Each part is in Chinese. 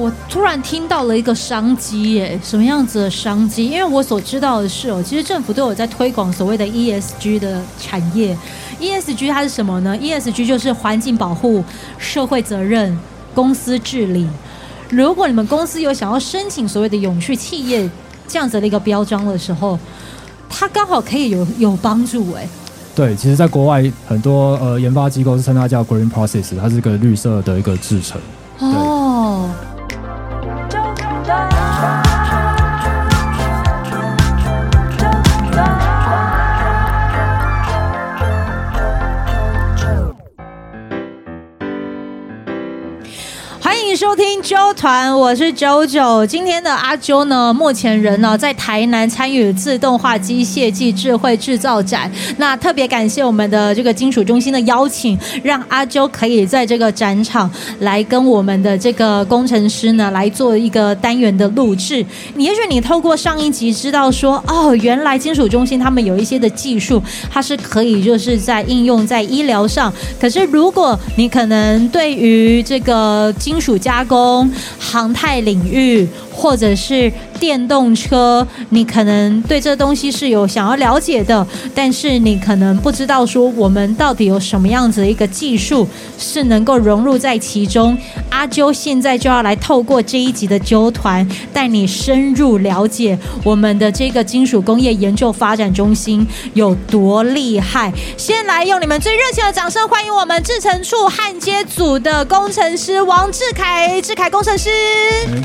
我突然听到了一个商机耶，什么样子的商机？因为我所知道的是哦，其实政府都有在推广所谓的 ESG 的产业。ESG 它是什么呢？ESG 就是环境保护、社会责任、公司治理。如果你们公司有想要申请所谓的永续企业这样子的一个标章的时候，它刚好可以有有帮助哎。对，其实，在国外很多呃研发机构是称它叫 Green Process，它是一个绿色的一个制程。哦。欢迎收听周团，我是九九。今天的阿啾呢，目前人呢在台南参与自动化机械暨智慧制造展。那特别感谢我们的这个金属中心的邀请，让阿啾可以在这个展场来跟我们的这个工程师呢来做一个单元的录制。你也许你透过上一集知道说，哦，原来金属中心他们有一些的技术，它是可以就是在应用在医疗上。可是如果你可能对于这个金属加工、航太领域，或者是电动车，你可能对这东西是有想要了解的，但是你可能不知道说我们到底有什么样子的一个技术是能够融入在其中。阿啾现在就要来透过这一集的啾团，带你深入了解我们的这个金属工业研究发展中心有多厉害。先来用你们最热情的掌声欢迎我们制程处焊接组的工程师王志凯，志凯工程师。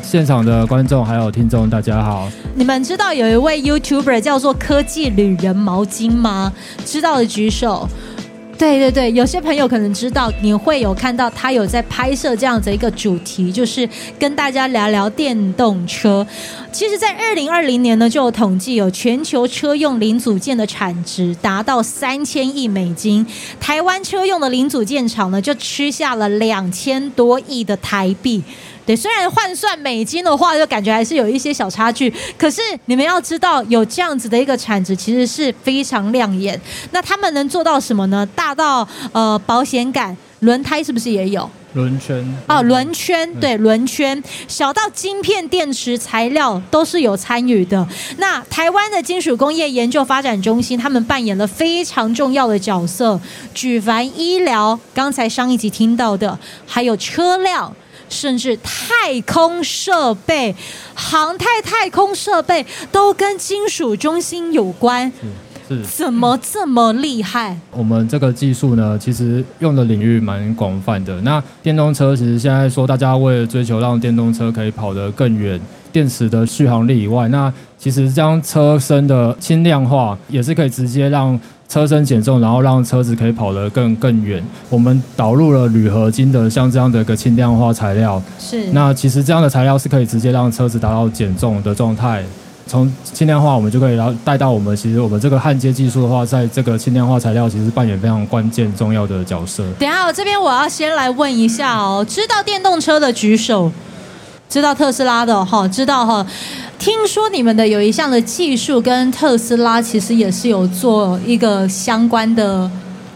现场的观众还有听众，大家好。你们知道有一位 YouTuber 叫做科技旅人毛巾吗？知道的举手。对对对，有些朋友可能知道，你会有看到他有在拍摄这样子一个主题，就是跟大家聊聊电动车。其实，在二零二零年呢，就有统计，有全球车用零组件的产值达到三千亿美金，台湾车用的零组件厂呢，就吃下了两千多亿的台币。对，虽然换算美金的话，就感觉还是有一些小差距。可是你们要知道，有这样子的一个产值，其实是非常亮眼。那他们能做到什么呢？大到呃保险杆、轮胎是不是也有？轮圈哦，轮圈对轮圈，小到晶片、电池材料都是有参与的。那台湾的金属工业研究发展中心，他们扮演了非常重要的角色。举凡医疗，刚才上一集听到的，还有车辆。甚至太空设备、航太太空设备都跟金属中心有关，是，怎么这么厉害？我们这个技术呢，其实用的领域蛮广泛的。那电动车其实现在说，大家为了追求让电动车可以跑得更远，电池的续航力以外，那其实将车身的轻量化也是可以直接让。车身减重，然后让车子可以跑得更更远。我们导入了铝合金的像这样的一个轻量化材料。是。那其实这样的材料是可以直接让车子达到减重的状态。从轻量化，我们就可以然后带到我们其实我们这个焊接技术的话，在这个轻量化材料其实扮演非常关键重要的角色。等一下，我这边我要先来问一下哦，知道电动车的举手，知道特斯拉的哈，知道哈。听说你们的有一项的技术跟特斯拉其实也是有做一个相关的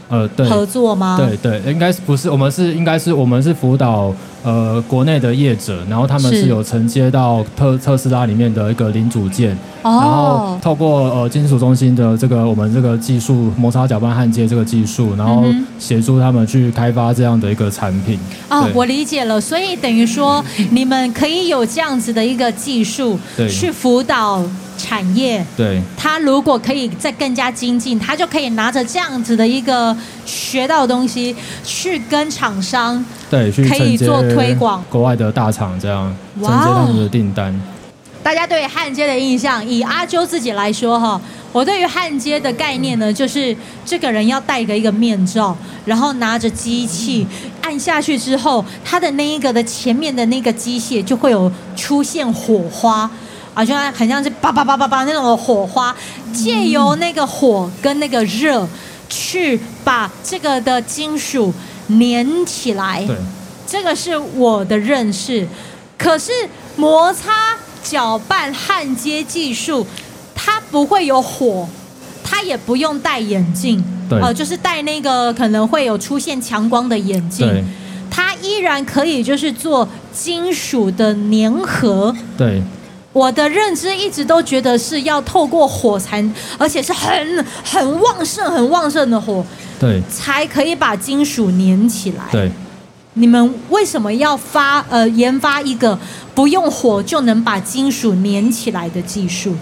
呃合作吗？对对，应该是不是？我们是应该是我们是辅导。呃，国内的业者，然后他们是有承接到特特斯拉里面的一个零组件，然后透过呃金属中心的这个我们这个技术摩擦搅拌焊接这个技术，然后协助他们去开发这样的一个产品。哦，我理解了，所以等于说你们可以有这样子的一个技术去辅导。产业，对，他如果可以再更加精进，他就可以拿着这样子的一个学到的东西，去跟厂商对，去可以做推广，国外的大厂这样承接他们的订单。大家对焊接的印象，以阿啾自己来说哈，我对于焊接的概念呢，就是这个人要戴个一个面罩，然后拿着机器按下去之后，他的那一个的前面的那个机械就会有出现火花。好像很像是叭叭叭叭叭那种的火花，借由那个火跟那个热，去把这个的金属粘起来。对，这个是我的认识。可是摩擦搅拌焊接技术，它不会有火，它也不用戴眼镜。对，呃，就是戴那个可能会有出现强光的眼镜。它依然可以就是做金属的粘合。对。我的认知一直都觉得是要透过火才，而且是很很旺盛、很旺盛的火，对，才可以把金属粘起来。对。你们为什么要发呃研发一个不用火就能把金属粘起来的技术？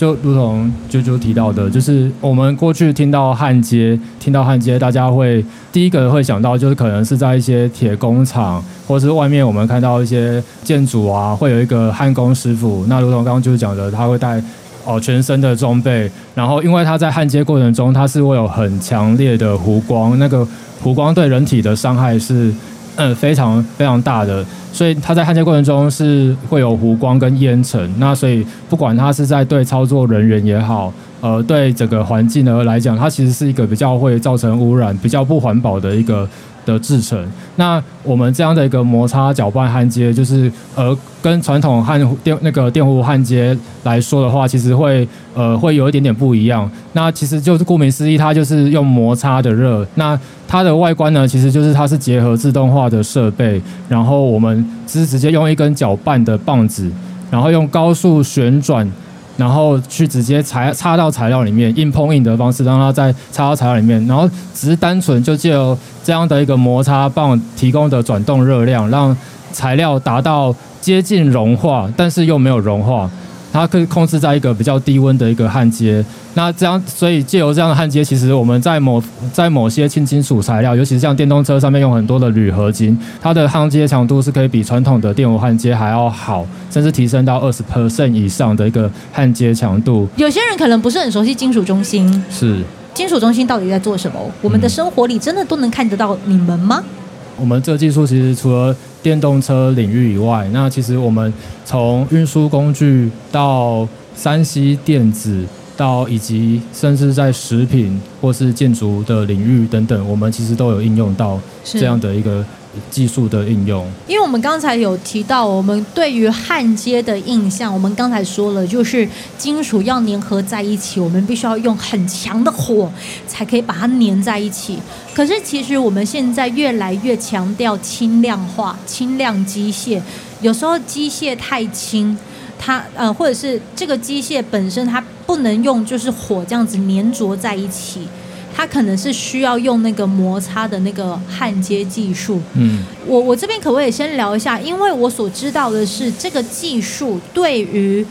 就如同啾啾提到的，就是我们过去听到焊接，听到焊接，大家会第一个会想到就是可能是在一些铁工厂，或是外面我们看到一些建筑啊，会有一个焊工师傅。那如同刚刚就是讲的，他会带哦全身的装备，然后因为他在焊接过程中，他是会有很强烈的弧光，那个弧光对人体的伤害是。嗯，非常非常大的，所以它在焊接过程中是会有弧光跟烟尘。那所以不管它是在对操作人员也好，呃，对整个环境呢来讲，它其实是一个比较会造成污染、比较不环保的一个。的制成，那我们这样的一个摩擦搅拌焊接，就是呃，跟传统焊电那个电弧焊接来说的话，其实会呃会有一点点不一样。那其实就是顾名思义，它就是用摩擦的热。那它的外观呢，其实就是它是结合自动化的设备，然后我们是直接用一根搅拌的棒子，然后用高速旋转。然后去直接材插到材料里面，硬碰硬的方式让它再插到材料里面，然后只是单纯就借由这样的一个摩擦棒提供的转动热量，让材料达到接近融化，但是又没有融化。它可以控制在一个比较低温的一个焊接，那这样，所以借由这样的焊接，其实我们在某在某些轻金属材料，尤其是像电动车上面用很多的铝合金，它的焊接强度是可以比传统的电弧焊接还要好，甚至提升到二十 percent 以上的一个焊接强度。有些人可能不是很熟悉金属中心，是金属中心到底在做什么？我们的生活里真的都能看得到你们吗？嗯、我们这个技术其实除了电动车领域以外，那其实我们从运输工具到 3C 电子，到以及甚至在食品或是建筑的领域等等，我们其实都有应用到这样的一个。技术的应用，因为我们刚才有提到，我们对于焊接的印象，我们刚才说了，就是金属要粘合在一起，我们必须要用很强的火才可以把它粘在一起。可是其实我们现在越来越强调轻量化、轻量机械，有时候机械太轻，它呃，或者是这个机械本身它不能用就是火这样子粘着在一起。它可能是需要用那个摩擦的那个焊接技术。嗯，我我这边可不可以先聊一下？因为我所知道的是，这个技术对于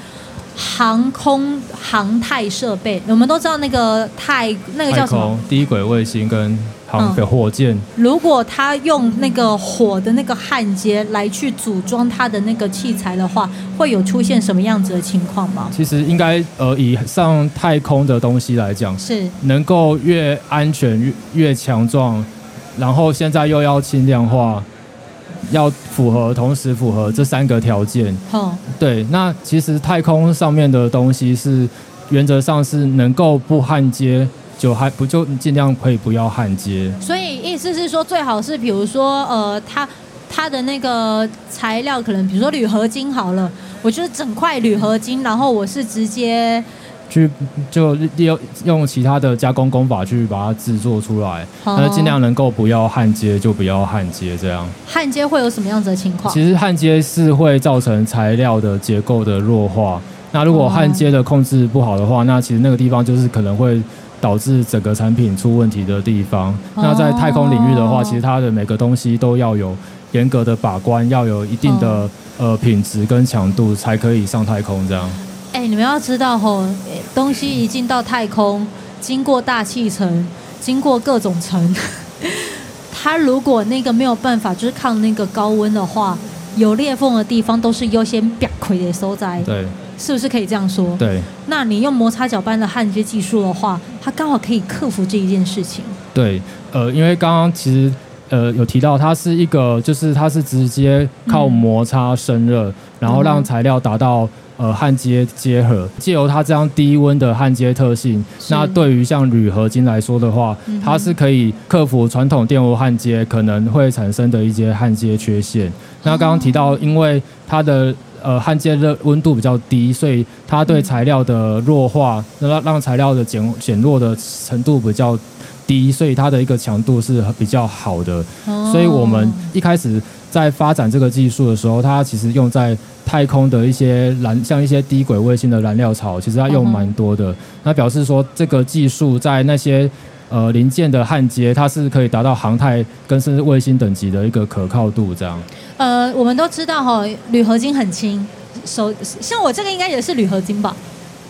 航空航太设备，我们都知道那个太那个叫什么？低轨卫星跟。航的火箭，嗯，如果他用那个火的那个焊接来去组装它的那个器材的话，会有出现什么样子的情况吗？其实应该呃，以上太空的东西来讲，是能够越安全越越强壮，然后现在又要轻量化，要符合同时符合这三个条件。好，对，那其实太空上面的东西是原则上是能够不焊接。就还不就尽量可以不要焊接，所以意思是说最好是比如说呃，它它的那个材料可能比如说铝合金好了，我就是整块铝合金，然后我是直接去就利用用其他的加工工法去把它制作出来，那、哦、尽量能够不要焊接就不要焊接这样。焊接会有什么样子的情况？其实焊接是会造成材料的结构的弱化，那如果焊接的控制不好的话，那其实那个地方就是可能会。导致整个产品出问题的地方。那在太空领域的话，其实它的每个东西都要有严格的把关，要有一定的呃品质跟强度，才可以上太空这样。哎，你们要知道吼，东西一进到太空，经过大气层，经过各种层，它如果那个没有办法就是抗那个高温的话，有裂缝的地方都是优先表亏的所在。对。是不是可以这样说？对，那你用摩擦搅拌的焊接技术的话，它刚好可以克服这一件事情。对，呃，因为刚刚其实呃有提到，它是一个就是它是直接靠摩擦生热，嗯、然后让材料达到呃焊接结合，借由它这样低温的焊接特性，那对于像铝合金来说的话，它是可以克服传统电弧焊接可能会产生的一些焊接缺陷。那刚刚提到，因为它的呃，焊接的温度比较低，所以它对材料的弱化，让让材料的减减弱的程度比较低，所以它的一个强度是比较好的。所以我们一开始在发展这个技术的时候，它其实用在太空的一些燃，像一些低轨卫星的燃料槽，其实它用蛮多的。那表示说，这个技术在那些呃零件的焊接，它是可以达到航太跟甚至卫星等级的一个可靠度。这样。呃，我们都知道哈，铝合金很轻，手像我这个应该也是铝合金吧，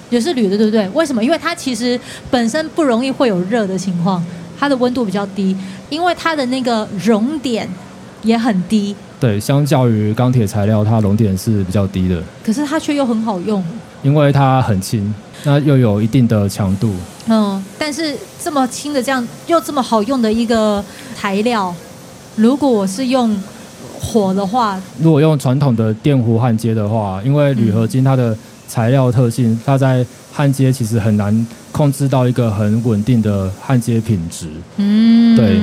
也是铝的，对不对？为什么？因为它其实本身不容易会有热的情况，它的温度比较低，因为它的那个熔点。也很低，对，相较于钢铁材料，它熔点是比较低的。可是它却又很好用，因为它很轻，那又有一定的强度。嗯，但是这么轻的这样又这么好用的一个材料，如果我是用火的话，如果用传统的电弧焊接的话，因为铝合金它的材料特性，它在焊接其实很难控制到一个很稳定的焊接品质。嗯，对。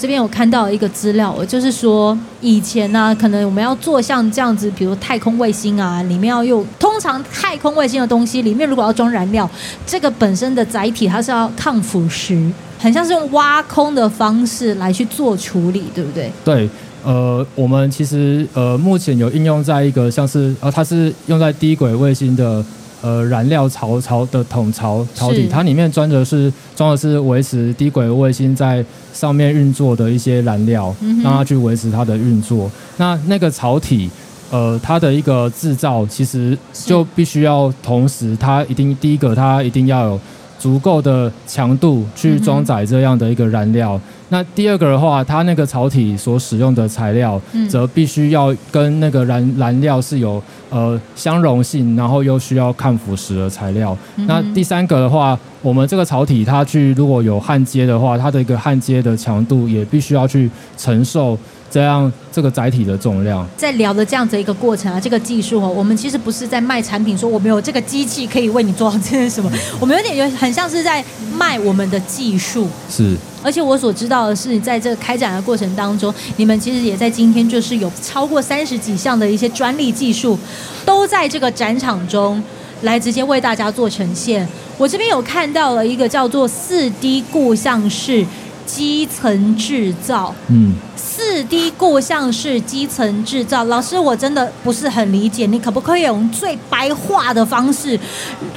这边我看到一个资料，就是说以前呢、可能我们要做像这样子，比如太空卫星啊，里面要用通常太空卫星的东西里面如果要装燃料，这个本身的载体它是要抗腐蚀，很像是用挖空的方式来去做处理，对不对？对，呃，我们其实呃目前有应用在一个像是呃它是用在低轨卫星的。呃，燃料槽槽的桶槽槽体，它里面装的是装的是维持低轨卫星在上面运作的一些燃料，让它去维持它的运作。那那个槽体，呃，它的一个制造其实就必须要同时，它一定第一个它一定要有足够的强度去装载这样的一个燃料。那第二个的话，它那个槽体所使用的材料，则必须要跟那个燃燃料是有。呃，相容性，然后又需要抗腐蚀的材料。嗯、那第三个的话，我们这个槽体它去如果有焊接的话，它的一个焊接的强度也必须要去承受这样这个载体的重量。在聊的这样子一个过程啊，这个技术哦，我们其实不是在卖产品，说我们有这个机器可以为你做好这些什么，我们有点有很像是在卖我们的技术。是。而且我所知道的是，在这个开展的过程当中，你们其实也在今天就是有超过三十几项的一些专利技术，都在这个展场中来直接为大家做呈现。我这边有看到了一个叫做四 D 固像式基层制造，嗯，四 D 固相式基层制造，老师我真的不是很理解，你可不可以用最白话的方式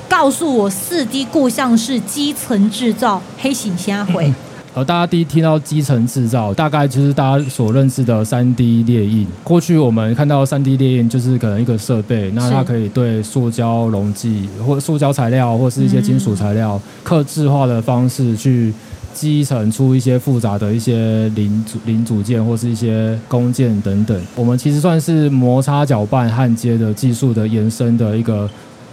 告诉我四 D 固相式基层制造黑醒瞎回？嗯。呃，大家第一听到基层制造，大概就是大家所认识的三 D 列印。过去我们看到三 D 列印，就是可能一个设备，那它可以对塑胶溶剂或塑胶材料或是一些金属材料，刻制化的方式去基层出一些复杂的一些零组零组件或是一些工件等等。我们其实算是摩擦搅拌焊接的技术的延伸的一个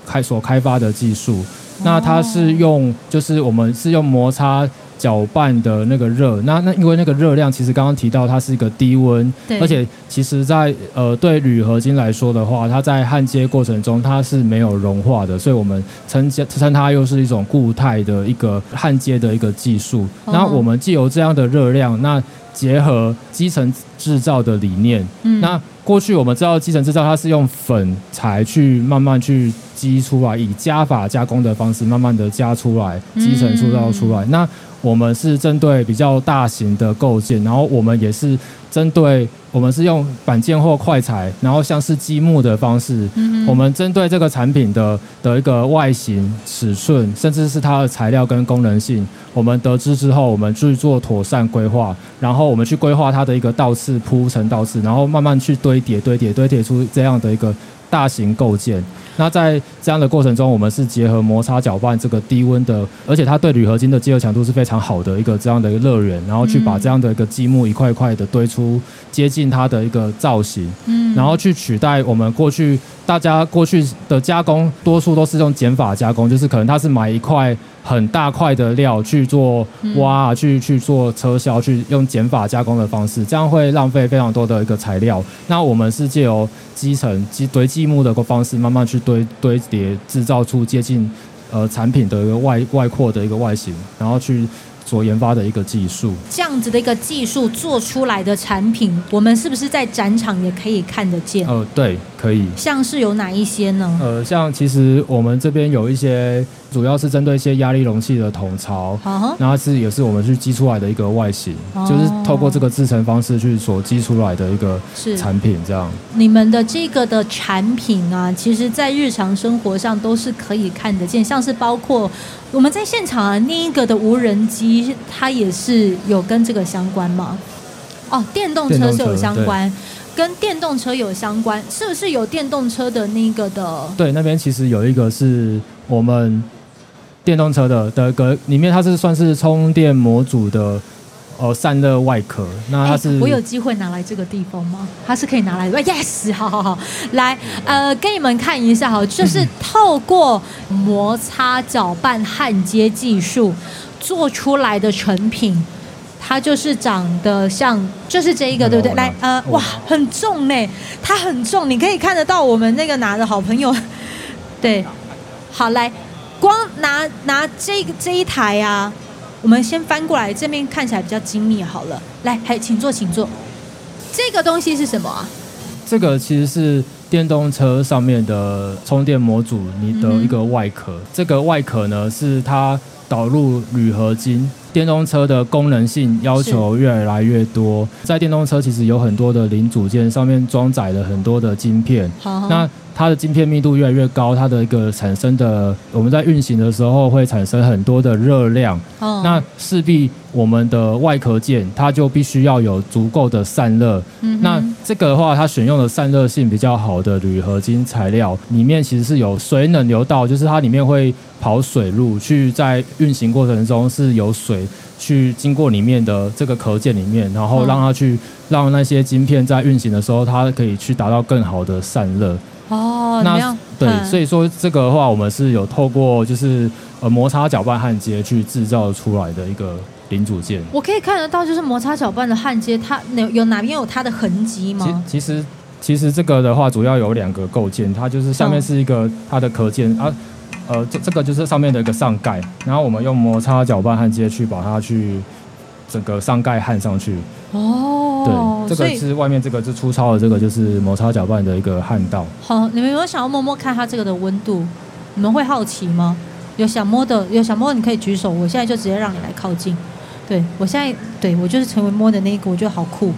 开所开发的技术。那它是用，就是我们是用摩擦。搅拌的那个热，那那因为那个热量其实刚刚提到它是一个低温，对，而且其实在呃对铝合金来说的话，它在焊接过程中它是没有融化的，所以我们称称它又是一种固态的一个焊接的一个技术。那我们既有这样的热量，那结合基层制造的理念，嗯，那过去我们知道基层制造它是用粉材去慢慢去积出来，以加法加工的方式慢慢的加出来，基层制造出来，那。我们是针对比较大型的构件，然后我们也是针对我们是用板件或快材，然后像是积木的方式，嗯、我们针对这个产品的的一个外形、尺寸，甚至是它的材料跟功能性，我们得知之后，我们去做妥善规划，然后我们去规划它的一个倒刺铺成倒刺，然后慢慢去堆叠、堆叠、堆叠出这样的一个大型构件。那在这样的过程中，我们是结合摩擦搅拌这个低温的，而且它对铝合金的结合强度是非常好的一个这样的一个热源，然后去把这样的一个积木一块一块的堆出接近它的一个造型，嗯，然后去取代我们过去大家过去的加工，多数都是用减法加工，就是可能它是买一块很大块的料去做挖，啊去去做车销，去用减法加工的方式，这样会浪费非常多的一个材料。那我们是借由基层积堆积木的个方式，慢慢去堆堆叠，制造出接近呃产品的一个外外扩的一个外形，然后去所研发的一个技术。这样子的一个技术做出来的产品，我们是不是在展场也可以看得见？呃，对，可以。像是有哪一些呢？呃，像其实我们这边有一些，主要是针对一些压力容器的桶槽，然后是也是我们去积出来的一个外形，就是透过这个制成方式去所积出来的一个产品，这样。你们的这个的产品啊，其实在日常生活上都是可以看得见，像是包括我们在现场啊，另一个的无人机，它也是有跟这个相关吗？哦，电动车是有相关。跟电动车有相关，是不是有电动车的那个的？对，那边其实有一个是我们电动车的的个里面，它是算是充电模组的呃散热外壳。那它是、欸、我有机会拿来这个地方吗？它是可以拿来的。Yes，好好好，来呃，给你们看一下哈，就是透过摩擦搅拌焊接技术做出来的成品。它就是长得像，就是这一个，对不对？来，呃，哇，很重呢，它很重，你可以看得到我们那个拿的好朋友，对，好来，光拿拿这个这一台啊，我们先翻过来，这边看起来比较精密，好了，来，还请坐，请坐。这个东西是什么啊？这个其实是电动车上面的充电模组，你的一个外壳。嗯、这个外壳呢，是它导入铝合金。电动车的功能性要求越来越多，在电动车其实有很多的零组件上面装载了很多的晶片，那它的晶片密度越来越高，它的一个产生的我们在运行的时候会产生很多的热量，哦、那势必我们的外壳件它就必须要有足够的散热，嗯、那这个的话它选用的散热性比较好的铝合金材料，里面其实是有水冷流道，就是它里面会跑水路去在运行过程中是有水。去经过里面的这个壳件里面，然后让它去让那些晶片在运行的时候，它可以去达到更好的散热。哦，那对，所以说这个的话，我们是有透过就是呃摩擦搅拌焊接去制造出来的一个零组件。我可以看得到，就是摩擦搅拌的焊接，它有有哪边有它的痕迹吗？其实其实这个的话，主要有两个构件，它就是下面是一个它的壳件、嗯、啊。呃，这这个就是上面的一个上盖，然后我们用摩擦搅拌焊接去把它去整个上盖焊上去。哦，对，这个是外面这个是粗糙的，这个就是摩擦搅拌的一个焊道。好，你们有没有想要摸摸看它这个的温度？你们会好奇吗？有想摸的，有想摸的你可以举手，我现在就直接让你来靠近。对，我现在对我就是成为摸的那一个，我觉得好酷。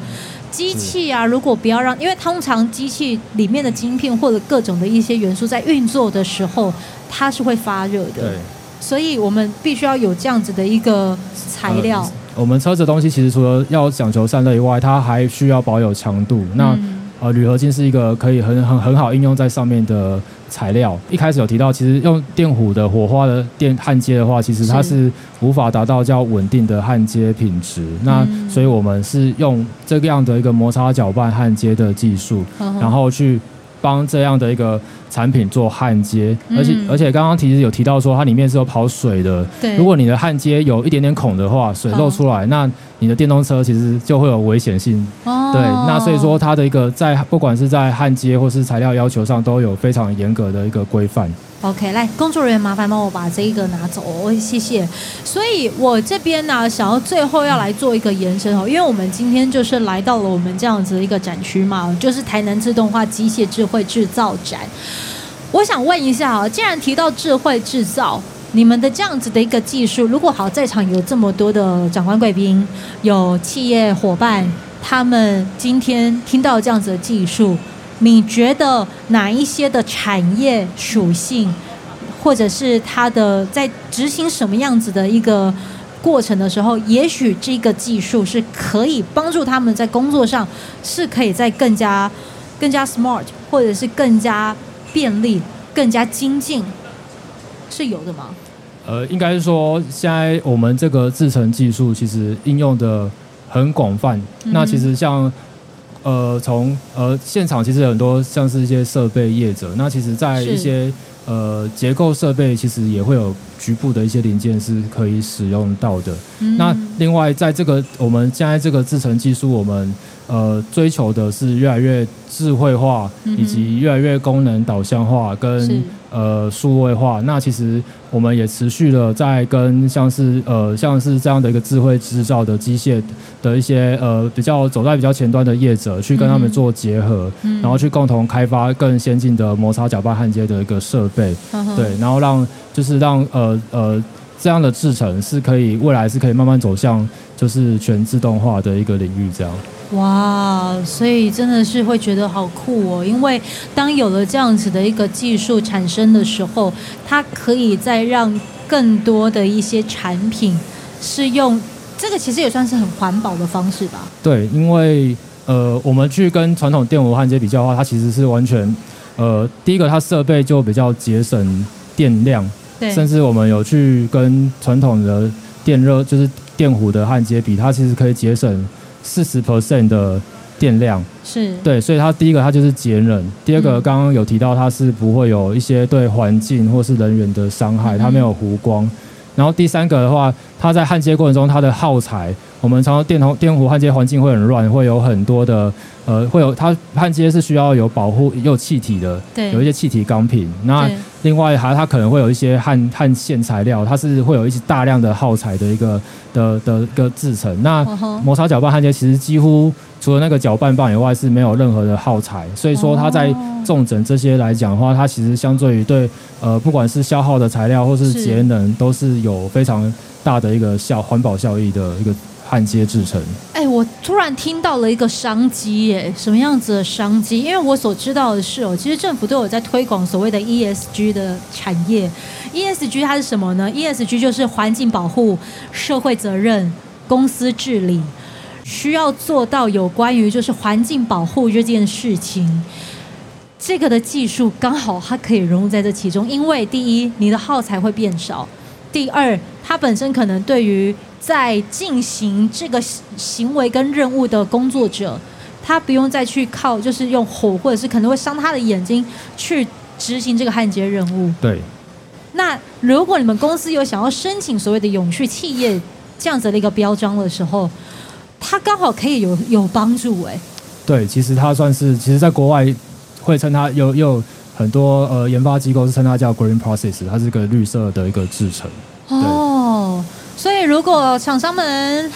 机器啊，如果不要让，因为通常机器里面的晶片或者各种的一些元素在运作的时候，它是会发热的。对，所以我们必须要有这样子的一个材料。呃，我们车子的东西其实除了要讲求散热以外，它还需要保有强度。那，嗯呃，铝合金是一个可以很很很好应用在上面的材料。一开始有提到，其实用电弧的火花的电焊接的话，其实它是无法达到较稳定的焊接品质。是那所以我们是用这个样的一个摩擦搅拌焊接的技术，嗯、然后去帮这样的一个产品做焊接。嗯、而且而且刚刚其实有提到说，它里面是有跑水的。对，如果你的焊接有一点点孔的话，水漏出来，嗯、那你的电动车其实就会有危险性。哦对，那所以说它的一个在不管是在焊接或是材料要求上，都有非常严格的一个规范。OK，来，工作人员麻烦帮我把这一个拿走，我谢谢。所以我这边呢，想要最后要来做一个延伸哦，因为我们今天就是来到了我们这样子的一个展区嘛，就是台南自动化机械智慧制造展。我想问一下啊，既然提到智慧制造，你们的这样子的一个技术，如果好在场有这么多的长官贵宾，有企业伙伴。他们今天听到这样子的技术，你觉得哪一些的产业属性，或者是它的在执行什么样子的一个过程的时候，也许这个技术是可以帮助他们在工作上是可以在更加更加 smart，或者是更加便利、更加精进，是有的吗？呃，应该是说，现在我们这个制程技术其实应用的。很广泛，那其实像，呃，从呃现场其实有很多像是一些设备业者，那其实在一些呃结构设备其实也会有局部的一些零件是可以使用到的。嗯、那另外，在这个我们现在这个制程技术，我们呃追求的是越来越智慧化，以及越来越功能导向化跟呃数位化。那其实我们也持续的在跟像是呃像是这样的一个智慧制造的机械的一些呃比较走在比较前端的业者去跟他们做结合，然后去共同开发更先进的摩擦搅拌焊接的一个设备，对，然后让就是让呃呃。这样的制成是可以未来是可以慢慢走向就是全自动化的一个领域，这样。哇，所以真的是会觉得好酷哦！因为当有了这样子的一个技术产生的时候，它可以再让更多的一些产品是用这个，其实也算是很环保的方式吧。对，因为呃，我们去跟传统电弧焊接比较的话，它其实是完全呃，第一个它设备就比较节省电量。甚至我们有去跟传统的电热，就是电弧的焊接比，它其实可以节省四十 percent 的电量。是。对，所以它第一个它就是节能，第二个刚刚有提到它是不会有一些对环境或是人员的伤害，它没有弧光。然后第三个的话，它在焊接过程中它的耗材，我们常常电铜电弧焊接环境会很乱，会有很多的呃，会有它焊接是需要有保护有气体的，对，有一些气体钢品。那另外还它可能会有一些焊焊线材料，它是会有一些大量的耗材的一个的的一个制成。那摩擦搅拌焊接其实几乎除了那个搅拌棒以外是没有任何的耗材，所以说它在重整这些来讲的话，它其实相对于对呃不管是消耗的材料或是节能都是有非常大的一个效环保效益的一个。焊接制成。哎，我突然听到了一个商机耶，什么样子的商机？因为我所知道的是哦，其实政府都有在推广所谓的 ESG 的产业。ESG 它是什么呢？ESG 就是环境保护、社会责任、公司治理，需要做到有关于就是环境保护这件事情。这个的技术刚好它可以融入在这其中，因为第一，你的耗材会变少；第二，他本身可能对于在进行这个行为跟任务的工作者，他不用再去靠，就是用火或者是可能会伤他的眼睛去执行这个焊接任务。对。那如果你们公司有想要申请所谓的永续企业这样子的一个标章的时候，它刚好可以有有帮助哎。对，其实它算是，其实在国外会称它有有很多呃研发机构是称它叫 Green Process，它是个绿色的一个制成。哦。所以，如果厂商们、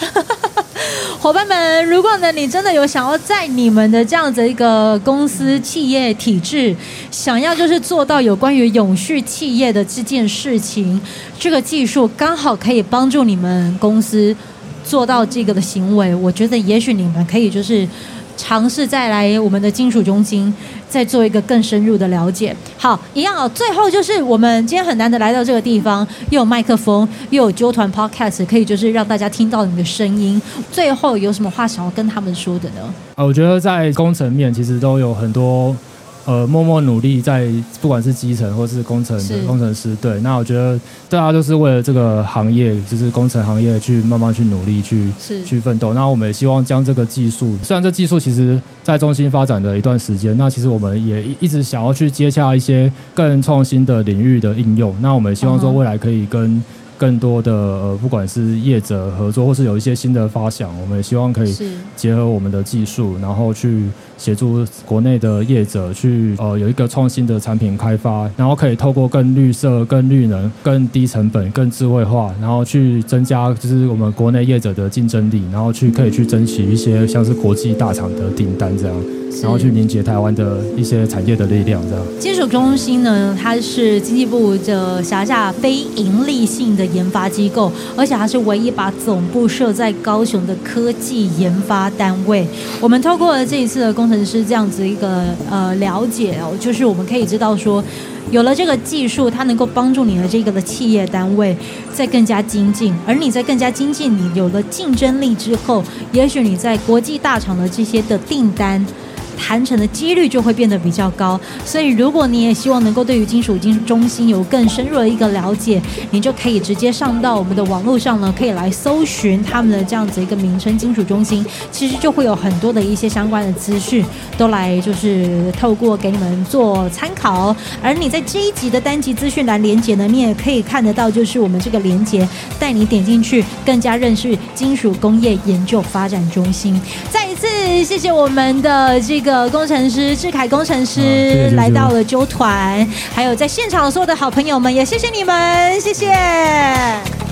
伙伴们，如果呢，你真的有想要在你们的这样子一个公司企业体制，想要就是做到有关于永续企业的这件事情，这个技术刚好可以帮助你们公司做到这个的行为，我觉得也许你们可以就是。尝试再来我们的金属中心，再做一个更深入的了解。好，一样哦。最后就是我们今天很难得来到这个地方，又有麦克风，又有纠团 Podcast，可以就是让大家听到你的声音。最后有什么话想要跟他们说的呢？啊，我觉得在工程面其实都有很多。呃，默默努力在不管是基层或是工程的工程师，对，那我觉得大家都是为了这个行业，就是工程行业去慢慢去努力去去奋斗。那我们也希望将这个技术，虽然这技术其实在中心发展的一段时间，那其实我们也一直想要去接洽一些更创新的领域的应用。那我们也希望说未来可以跟。更多的呃，不管是业者合作，或是有一些新的发想，我们也希望可以结合我们的技术，然后去协助国内的业者去呃有一个创新的产品开发，然后可以透过更绿色、更绿能、更低成本、更智慧化，然后去增加就是我们国内业者的竞争力，然后去可以去争取一些像是国际大厂的订单这样。然后去凝结台湾的一些产业的力量，这样。金属中心呢，它是经济部的辖下非盈利性的研发机构，而且它是唯一把总部设在高雄的科技研发单位。我们透过了这一次的工程师这样子一个呃了解哦，就是我们可以知道说，有了这个技术，它能够帮助你的这个的企业单位在更加精进，而你在更加精进，你有了竞争力之后，也许你在国际大厂的这些的订单。谈成的几率就会变得比较高。所以，如果你也希望能够对于金属金中心有更深入的一个了解，你就可以直接上到我们的网络上呢，可以来搜寻他们的这样子一个名称“金属中心”，其实就会有很多的一些相关的资讯都来就是透过给你们做参考。而你在这一集的单集资讯栏连接呢，你也可以看得到，就是我们这个连接带你点进去，更加认识金属工业研究发展中心。再一次谢谢我们的这个工程师志凯工程师来到了纠团，还有在现场所有的好朋友们，也谢谢你们，谢谢。